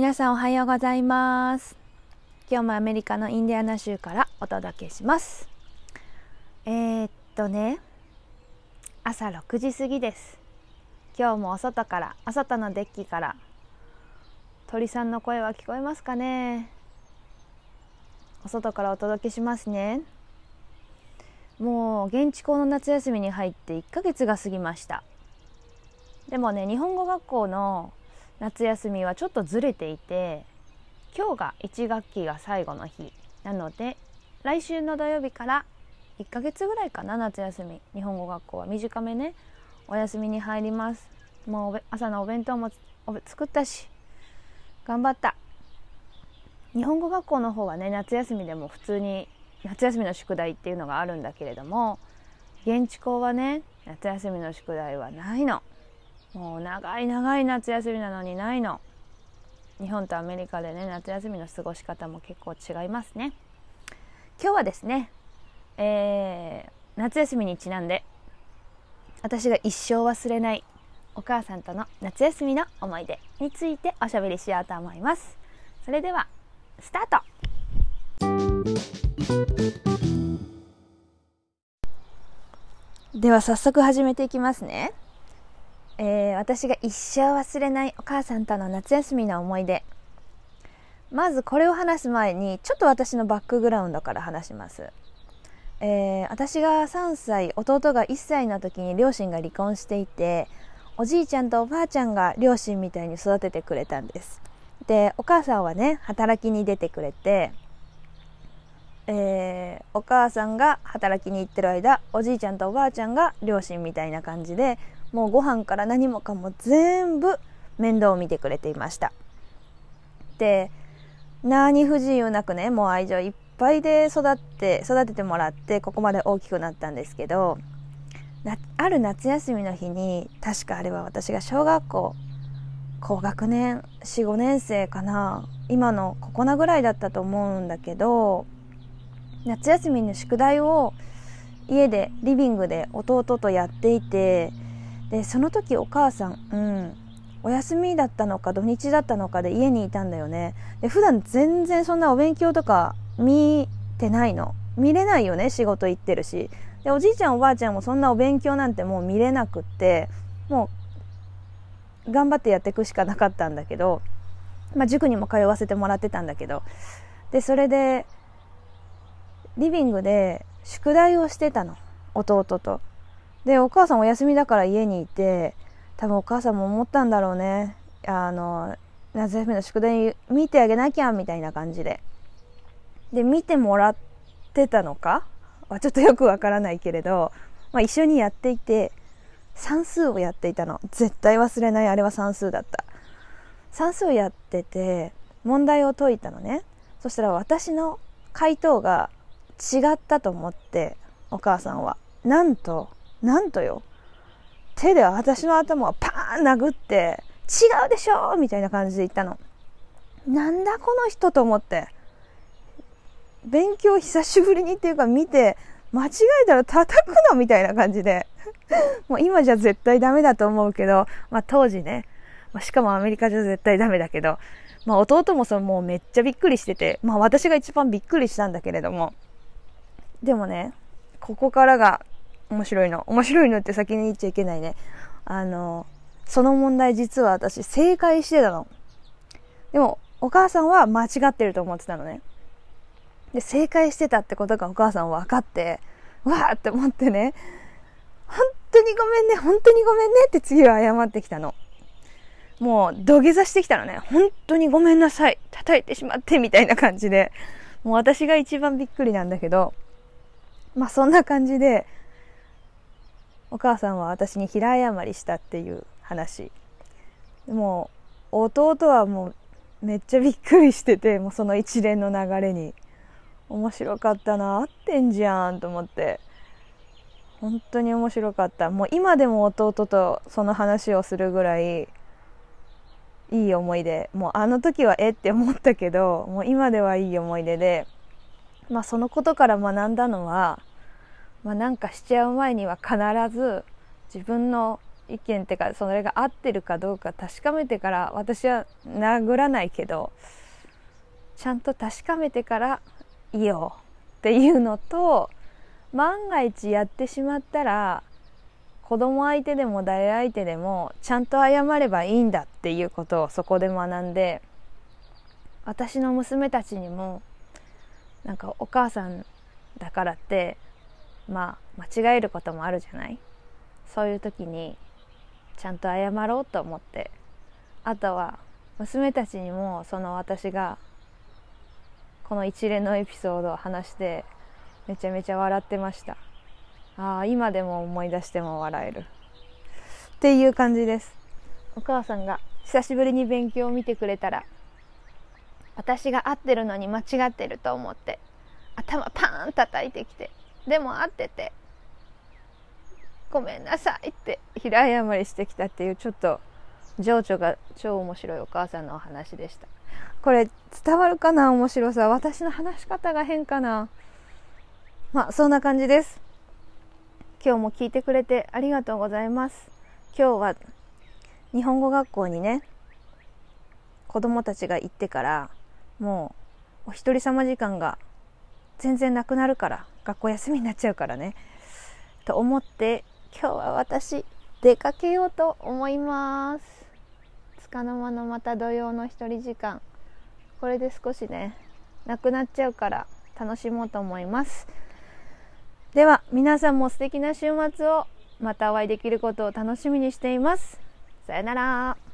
皆さんおはようございます。今日もアメリカのインディアナ州からお届けします。えー、っとね朝6時過ぎです。今日もお外からお外のデッキから鳥さんの声は聞こえますかね。お外からお届けしますね。もう現地校の夏休みに入って1ヶ月が過ぎました。でもね日本語学校の夏休みはちょっとずれていて今日が1学期が最後の日。なので来週の土曜日から1ヶ月ぐらいかな夏休み。日本語学校は短めね。お休みに入ります。もう朝のお弁当も作ったし頑張った。日本語学校の方はね夏休みでも普通に夏休みの宿題っていうのがあるんだけれども現地校はね夏休みの宿題はないの。もう長い長い夏休みなのにないの。日本とアメリカでね夏休みの過ごし方も結構違いますね。今日はですね、えー、夏休みにちなんで私が一生忘れないお母さんとの夏休みの思い出についておしゃべりしようと思います。それではスタート。では早速始めていきますね。えー、私が一生忘れないお母さんとの夏休みの思い出。まずこれを話す前にちょっと私のバックグラウンドから話します、えー、私が3歳弟が1歳の時に両親が離婚していておじいちゃんとおばあちゃんが両親みたいに育ててくれたんです。でお母さんはね働きに出てくれてえー、お母さんが働きに行ってる間おじいちゃんとおばあちゃんが両親みたいな感じでもうご飯から何もかも全部面倒を見てくれていました。で何不自由なくねもう愛情いっぱいで育って育ててもらってここまで大きくなったんですけどある夏休みの日に確かあれは私が小学校高学年45年生かな今のここなぐらいだったと思うんだけど夏休みの宿題を家でリビングで弟とやっていてでその時お母さん、うん、お休みだったのか土日だったのかで家にいたんだよね。で普段全然そんなお勉強とか見てないの。見れないよね仕事行ってるし。でおじいちゃんおばあちゃんもそんなお勉強なんてもう見れなくってもう頑張ってやっていくしかなかったんだけど、まあ、塾にも通わせてもらってたんだけど。でそれでリビングで宿題をしてたの弟と。でお母さんお休みだから家にいて多分お母さんも思ったんだろうね。あの夏休みの宿題見てあげなきゃみたいな感じで。で見てもらってたのか？はちょっとよくわからないけれど、まあ、一緒にやっていて算数をやっていたの。絶対忘れないあれは算数だった。算数をやってて問題を解いたのね。そしたら私の回答が違ったと思ってお母さんは。なんとなんとよ。手で私の頭をパーン殴って違うでしょみたいな感じで言ったの。なんだこの人と思って。勉強久しぶりにっていうか見て間違えたら叩くのみたいな感じで。もう今じゃ絶対ダメだと思うけど、まあ、当時ね、まあ、しかもアメリカじゃ絶対ダメだけど、まあ、弟もそのもうめっちゃびっくりしてて、まあ、私が一番びっくりしたんだけれども。でもねここからが面白いの。面白いのって先に言っちゃいけないね。あの、その問題実は私正解してたの。でも、お母さんは間違ってると思ってたのね。で、正解してたってことがお母さん分かって、わーって思ってね、本当にごめんね、本当にごめんねって次は謝ってきたの。もう土下座してきたのね。本当にごめんなさい。叩いてしまってみたいな感じで。もう私が一番びっくりなんだけど、まあそんな感じで、お母さんは私に平謝りしたっていう話。もう弟はもうめっちゃびっくりしててもうその一連の流れに。面白かったな合ってんじゃんと思って。本当に面白かった。もう今でも弟とその話をするぐらいいい思い出。もうあの時はえって思ったけどもう今ではいい思い出で。まあそのことから学んだのはまあ、なんかしちゃう前には必ず自分の意見っていうかそれが合ってるかどうか確かめてから私は殴らないけどちゃんと確かめてからいいよっていうのと万が一やってしまったら子供相手でも誰相手でもちゃんと謝ればいいんだっていうことをそこで学んで私の娘たちにもなんかお母さんだからってまあ間違えることもあるじゃない？そういう時にちゃんと謝ろうと思って。あとは娘たちにもその私がこの一連のエピソードを話してめちゃめちゃ笑ってました。ああ今でも思い出しても笑える。っていう感じです。お母さんが久しぶりに勉強を見てくれたら私が合ってるのに間違ってると思って頭パーン叩いてきてでも合っててごめんなさいって平謝りしてきたっていうちょっと情緒が超面白いお母さんのお話でした。これ伝わるかな？面白さ？私の話し方が変かな？まあそんな感じです。今日も聞いてくれてありがとうございます。今日は日本語学校にね子供たちが行ってからもうお一人様時間が全然なくなるから学校休みになっちゃうからね。と思って今日は私出かけようと思います。束の間のまた土曜の一人時間。これで少しねなくなっちゃうから楽しもうと思います。では皆さんも素敵な週末をまたお会いできることを楽しみにしています。さよなら。